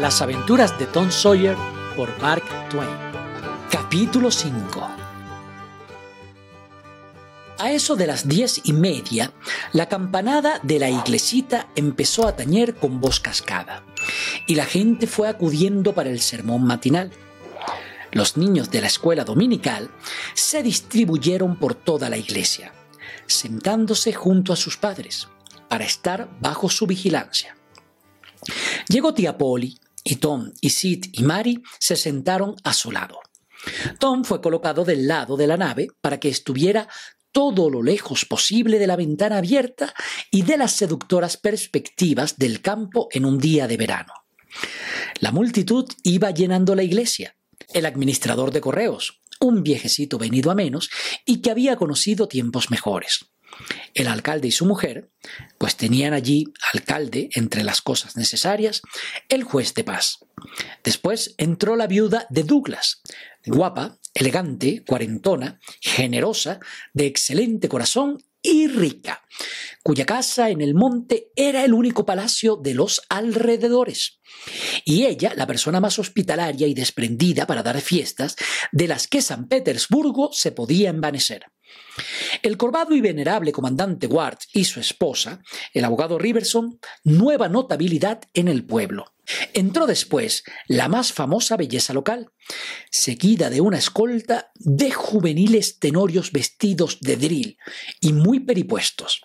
Las aventuras de Tom Sawyer por Mark Twain. Capítulo 5 A eso de las diez y media, la campanada de la iglesita empezó a tañer con voz cascada, y la gente fue acudiendo para el sermón matinal. Los niños de la escuela dominical se distribuyeron por toda la iglesia, sentándose junto a sus padres, para estar bajo su vigilancia. Llegó tía Polly y Tom y Sid y Mary se sentaron a su lado. Tom fue colocado del lado de la nave para que estuviera todo lo lejos posible de la ventana abierta y de las seductoras perspectivas del campo en un día de verano. La multitud iba llenando la iglesia. El administrador de correos, un viejecito venido a menos y que había conocido tiempos mejores el alcalde y su mujer, pues tenían allí alcalde entre las cosas necesarias, el juez de paz. Después entró la viuda de Douglas, guapa, elegante, cuarentona, generosa, de excelente corazón y rica, cuya casa en el monte era el único palacio de los alrededores. Y ella, la persona más hospitalaria y desprendida para dar fiestas, de las que San Petersburgo se podía envanecer. El corvado y venerable comandante Ward y su esposa, el abogado Riverson, nueva notabilidad en el pueblo. Entró después la más famosa belleza local, seguida de una escolta de juveniles tenorios vestidos de drill y muy peripuestos.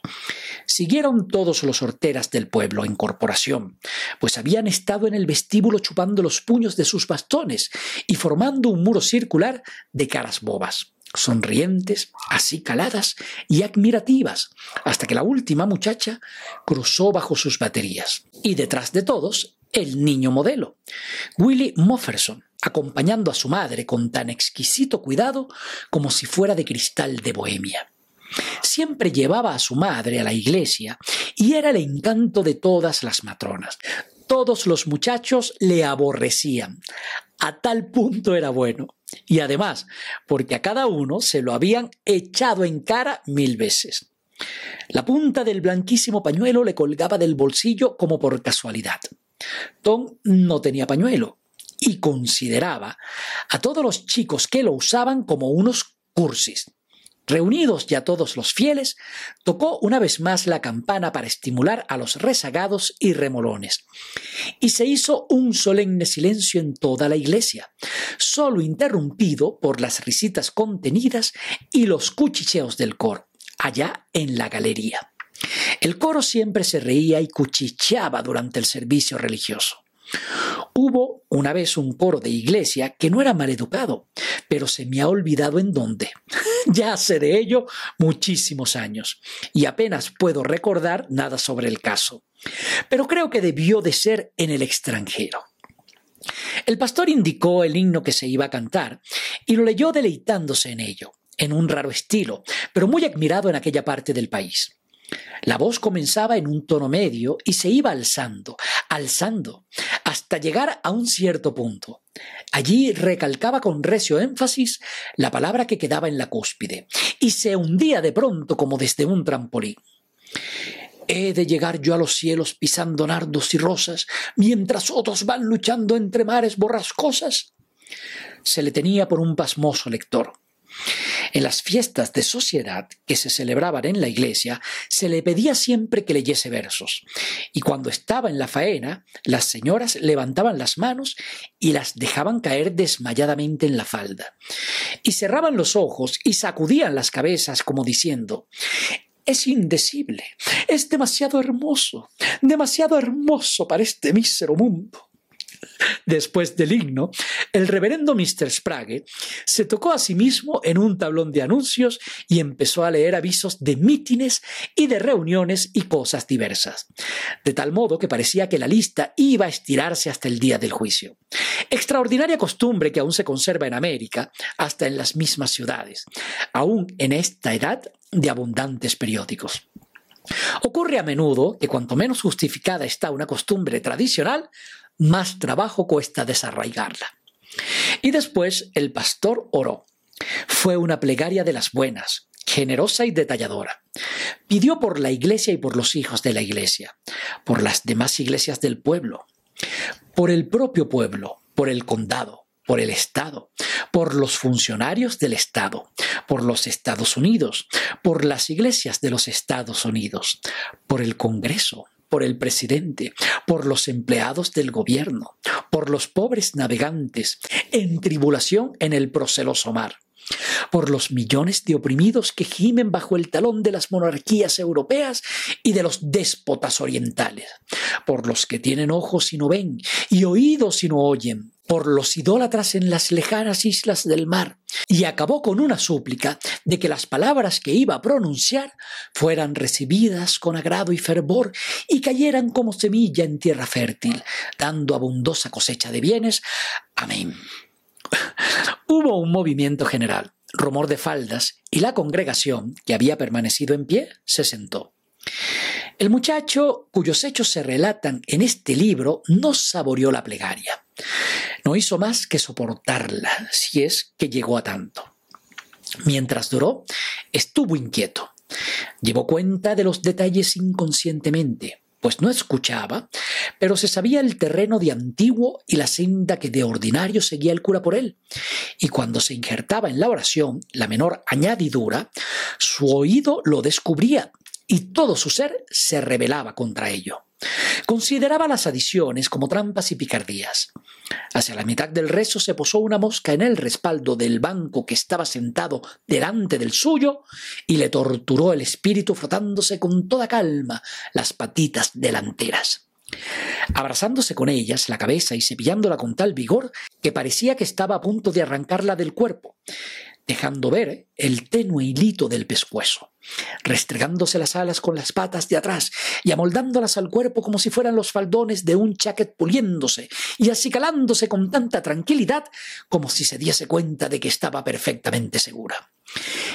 Siguieron todos los horteras del pueblo en corporación, pues habían estado en el vestíbulo chupando los puños de sus bastones y formando un muro circular de caras bobas sonrientes, así caladas y admirativas, hasta que la última muchacha cruzó bajo sus baterías. Y detrás de todos, el niño modelo, Willie Mofferson, acompañando a su madre con tan exquisito cuidado como si fuera de cristal de Bohemia. Siempre llevaba a su madre a la iglesia y era el encanto de todas las matronas. Todos los muchachos le aborrecían. A tal punto era bueno y además porque a cada uno se lo habían echado en cara mil veces. La punta del blanquísimo pañuelo le colgaba del bolsillo como por casualidad. Tom no tenía pañuelo y consideraba a todos los chicos que lo usaban como unos cursis. Reunidos ya todos los fieles, tocó una vez más la campana para estimular a los rezagados y remolones. Y se hizo un solemne silencio en toda la iglesia, solo interrumpido por las risitas contenidas y los cuchicheos del coro, allá en la galería. El coro siempre se reía y cuchicheaba durante el servicio religioso. Hubo una vez un coro de iglesia que no era maleducado, pero se me ha olvidado en dónde. ya hace de ello muchísimos años, y apenas puedo recordar nada sobre el caso. Pero creo que debió de ser en el extranjero. El pastor indicó el himno que se iba a cantar y lo leyó deleitándose en ello, en un raro estilo, pero muy admirado en aquella parte del país. La voz comenzaba en un tono medio y se iba alzando, alzando, hasta llegar a un cierto punto. Allí recalcaba con recio énfasis la palabra que quedaba en la cúspide, y se hundía de pronto como desde un trampolín. ¿He de llegar yo a los cielos pisando nardos y rosas, mientras otros van luchando entre mares borrascosas? Se le tenía por un pasmoso lector. En las fiestas de sociedad que se celebraban en la iglesia, se le pedía siempre que leyese versos, y cuando estaba en la faena, las señoras levantaban las manos y las dejaban caer desmayadamente en la falda, y cerraban los ojos y sacudían las cabezas como diciendo es indecible, es demasiado hermoso, demasiado hermoso para este mísero mundo. Después del himno, el reverendo Mr. Sprague se tocó a sí mismo en un tablón de anuncios y empezó a leer avisos de mítines y de reuniones y cosas diversas, de tal modo que parecía que la lista iba a estirarse hasta el día del juicio. Extraordinaria costumbre que aún se conserva en América, hasta en las mismas ciudades, aún en esta edad de abundantes periódicos. Ocurre a menudo que cuanto menos justificada está una costumbre tradicional, más trabajo cuesta desarraigarla. Y después el pastor oró. Fue una plegaria de las buenas, generosa y detalladora. Pidió por la iglesia y por los hijos de la iglesia, por las demás iglesias del pueblo, por el propio pueblo, por el condado, por el Estado, por los funcionarios del Estado, por los Estados Unidos, por las iglesias de los Estados Unidos, por el Congreso, por el presidente, por los empleados del gobierno, por los pobres navegantes en tribulación en el proceloso mar, por los millones de oprimidos que gimen bajo el talón de las monarquías europeas y de los déspotas orientales, por los que tienen ojos y no ven, y oídos y no oyen, por los idólatras en las lejanas islas del mar, y acabó con una súplica de que las palabras que iba a pronunciar fueran recibidas con agrado y fervor y cayeran como semilla en tierra fértil, dando abundosa cosecha de bienes. Amén. Hubo un movimiento general, rumor de faldas, y la congregación, que había permanecido en pie, se sentó. El muchacho, cuyos hechos se relatan en este libro, no saboreó la plegaria. No hizo más que soportarla, si es que llegó a tanto. Mientras duró, estuvo inquieto. Llevó cuenta de los detalles inconscientemente, pues no escuchaba, pero se sabía el terreno de antiguo y la senda que de ordinario seguía el cura por él. Y cuando se injertaba en la oración la menor añadidura, su oído lo descubría y todo su ser se rebelaba contra ello. Consideraba las adiciones como trampas y picardías. Hacia la mitad del rezo se posó una mosca en el respaldo del banco que estaba sentado delante del suyo y le torturó el espíritu frotándose con toda calma las patitas delanteras. Abrazándose con ellas la cabeza y cepillándola con tal vigor que parecía que estaba a punto de arrancarla del cuerpo dejando ver el tenue hilito del pescuezo, restregándose las alas con las patas de atrás y amoldándolas al cuerpo como si fueran los faldones de un chaquet puliéndose y acicalándose con tanta tranquilidad como si se diese cuenta de que estaba perfectamente segura.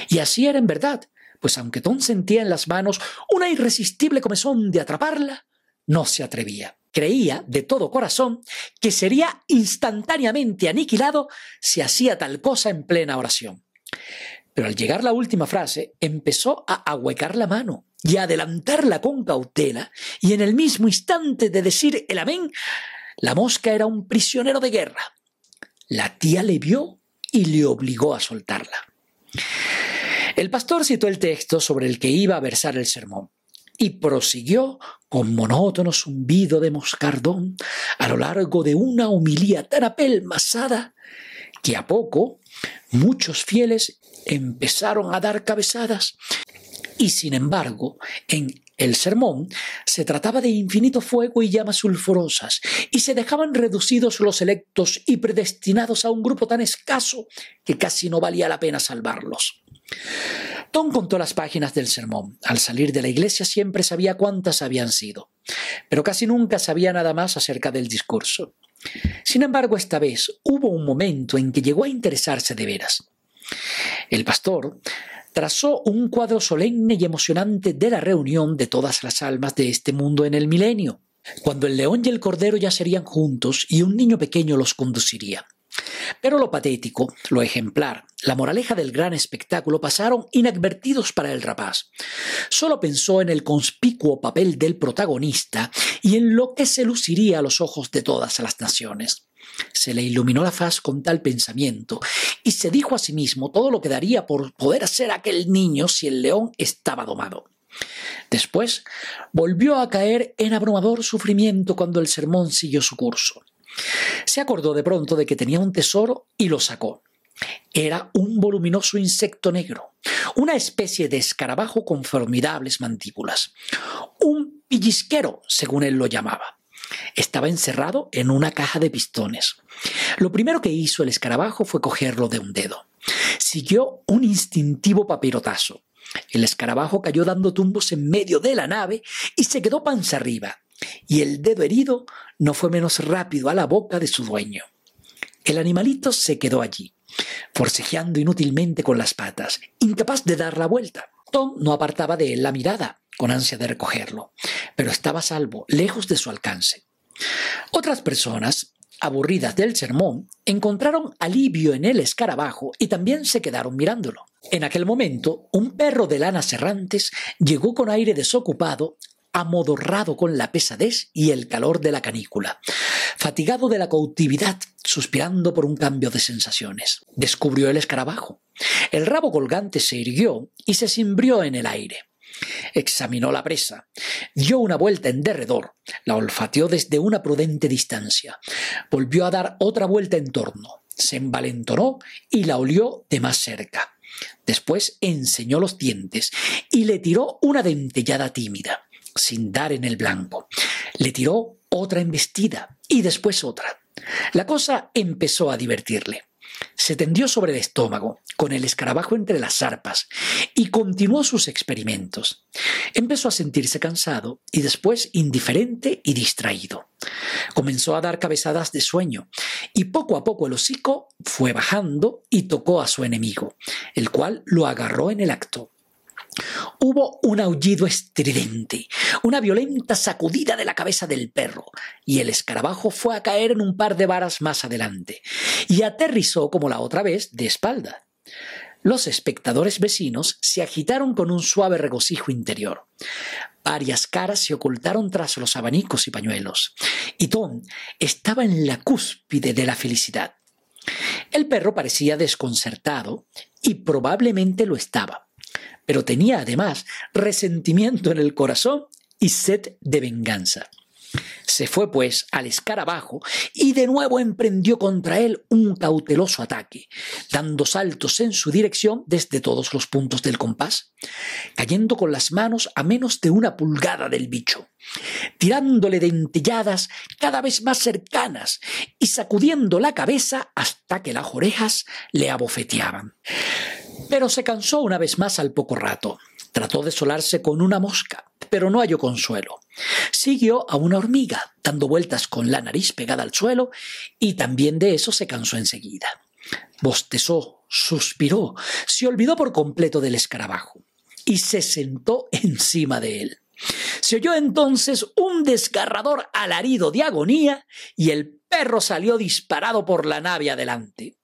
Y así era en verdad, pues aunque Tom sentía en las manos una irresistible comezón de atraparla, no se atrevía creía de todo corazón que sería instantáneamente aniquilado si hacía tal cosa en plena oración. Pero al llegar la última frase, empezó a ahuecar la mano y a adelantarla con cautela, y en el mismo instante de decir el amén, la mosca era un prisionero de guerra. La tía le vio y le obligó a soltarla. El pastor citó el texto sobre el que iba a versar el sermón y prosiguió con monótono zumbido de moscardón a lo largo de una humilía tan apelmazada que a poco muchos fieles empezaron a dar cabezadas y sin embargo en el sermón se trataba de infinito fuego y llamas sulfurosas, y se dejaban reducidos los electos y predestinados a un grupo tan escaso que casi no valía la pena salvarlos. Tom contó las páginas del sermón. Al salir de la iglesia siempre sabía cuántas habían sido, pero casi nunca sabía nada más acerca del discurso. Sin embargo, esta vez hubo un momento en que llegó a interesarse de veras. El pastor trazó un cuadro solemne y emocionante de la reunión de todas las almas de este mundo en el milenio, cuando el león y el cordero ya serían juntos y un niño pequeño los conduciría. Pero lo patético, lo ejemplar, la moraleja del gran espectáculo pasaron inadvertidos para el rapaz. Solo pensó en el conspicuo papel del protagonista y en lo que se luciría a los ojos de todas las naciones. Se le iluminó la faz con tal pensamiento y se dijo a sí mismo todo lo que daría por poder ser aquel niño si el león estaba domado. Después volvió a caer en abrumador sufrimiento cuando el sermón siguió su curso. Se acordó de pronto de que tenía un tesoro y lo sacó. Era un voluminoso insecto negro, una especie de escarabajo con formidables mandíbulas, un pellizquero, según él lo llamaba. Estaba encerrado en una caja de pistones. Lo primero que hizo el escarabajo fue cogerlo de un dedo. Siguió un instintivo papirotazo. El escarabajo cayó dando tumbos en medio de la nave y se quedó panza arriba, y el dedo herido no fue menos rápido a la boca de su dueño. El animalito se quedó allí, forcejeando inútilmente con las patas, incapaz de dar la vuelta. Tom no apartaba de él la mirada, con ansia de recogerlo, pero estaba salvo, lejos de su alcance. Otras personas, aburridas del sermón, encontraron alivio en el escarabajo y también se quedaron mirándolo. En aquel momento, un perro de lanas errantes llegó con aire desocupado amodorrado con la pesadez y el calor de la canícula, fatigado de la cautividad, suspirando por un cambio de sensaciones. Descubrió el escarabajo. El rabo colgante se irguió y se cimbrió en el aire. Examinó la presa, dio una vuelta en derredor, la olfateó desde una prudente distancia, volvió a dar otra vuelta en torno, se envalentonó y la olió de más cerca. Después enseñó los dientes y le tiró una dentellada tímida, sin dar en el blanco. Le tiró otra embestida y después otra. La cosa empezó a divertirle. Se tendió sobre el estómago, con el escarabajo entre las zarpas, y continuó sus experimentos. Empezó a sentirse cansado y después indiferente y distraído. Comenzó a dar cabezadas de sueño, y poco a poco el hocico fue bajando y tocó a su enemigo, el cual lo agarró en el acto. Hubo un aullido estridente, una violenta sacudida de la cabeza del perro, y el escarabajo fue a caer en un par de varas más adelante, y aterrizó como la otra vez de espalda. Los espectadores vecinos se agitaron con un suave regocijo interior. Varias caras se ocultaron tras los abanicos y pañuelos, y Tom estaba en la cúspide de la felicidad. El perro parecía desconcertado, y probablemente lo estaba pero tenía además resentimiento en el corazón y sed de venganza. Se fue pues al escarabajo y de nuevo emprendió contra él un cauteloso ataque, dando saltos en su dirección desde todos los puntos del compás, cayendo con las manos a menos de una pulgada del bicho, tirándole dentelladas cada vez más cercanas y sacudiendo la cabeza hasta que las orejas le abofeteaban. Pero se cansó una vez más al poco rato. Trató de solarse con una mosca, pero no halló consuelo. Siguió a una hormiga, dando vueltas con la nariz pegada al suelo, y también de eso se cansó enseguida. Bostezó, suspiró, se olvidó por completo del escarabajo, y se sentó encima de él. Se oyó entonces un desgarrador alarido de agonía, y el perro salió disparado por la nave adelante.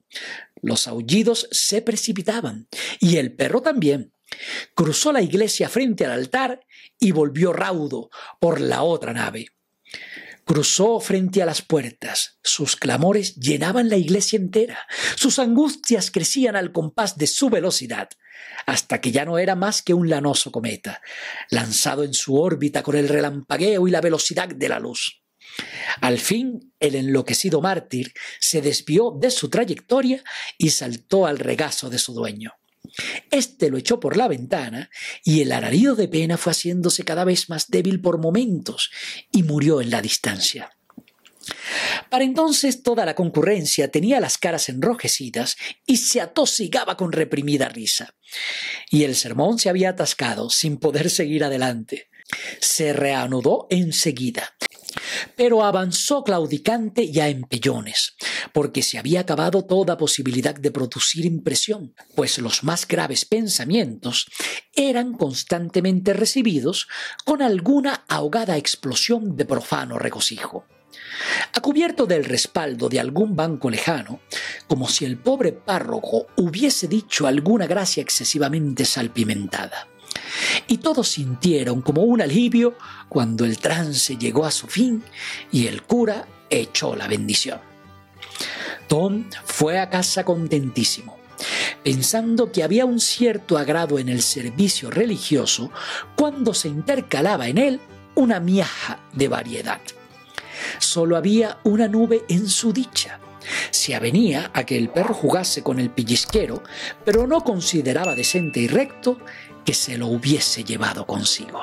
Los aullidos se precipitaban, y el perro también. Cruzó la iglesia frente al altar y volvió raudo por la otra nave. Cruzó frente a las puertas. Sus clamores llenaban la iglesia entera. Sus angustias crecían al compás de su velocidad, hasta que ya no era más que un lanoso cometa, lanzado en su órbita con el relampagueo y la velocidad de la luz. Al fin, el enloquecido mártir se desvió de su trayectoria y saltó al regazo de su dueño. Este lo echó por la ventana y el alarido de pena fue haciéndose cada vez más débil por momentos y murió en la distancia. Para entonces toda la concurrencia tenía las caras enrojecidas y se atosigaba con reprimida risa. Y el sermón se había atascado sin poder seguir adelante. Se reanudó enseguida pero avanzó claudicante ya en pellones, porque se había acabado toda posibilidad de producir impresión, pues los más graves pensamientos eran constantemente recibidos con alguna ahogada explosión de profano regocijo. A cubierto del respaldo de algún banco lejano, como si el pobre párroco hubiese dicho alguna gracia excesivamente salpimentada y todos sintieron como un alivio cuando el trance llegó a su fin y el cura echó la bendición. Tom fue a casa contentísimo, pensando que había un cierto agrado en el servicio religioso cuando se intercalaba en él una miaja de variedad. Solo había una nube en su dicha. Se avenía a que el perro jugase con el pellizquero, pero no consideraba decente y recto que se lo hubiese llevado consigo.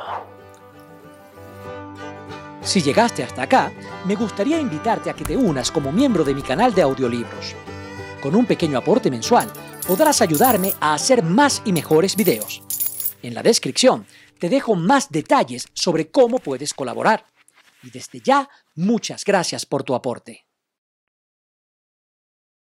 Si llegaste hasta acá, me gustaría invitarte a que te unas como miembro de mi canal de audiolibros. Con un pequeño aporte mensual, podrás ayudarme a hacer más y mejores videos. En la descripción te dejo más detalles sobre cómo puedes colaborar. Y desde ya, muchas gracias por tu aporte.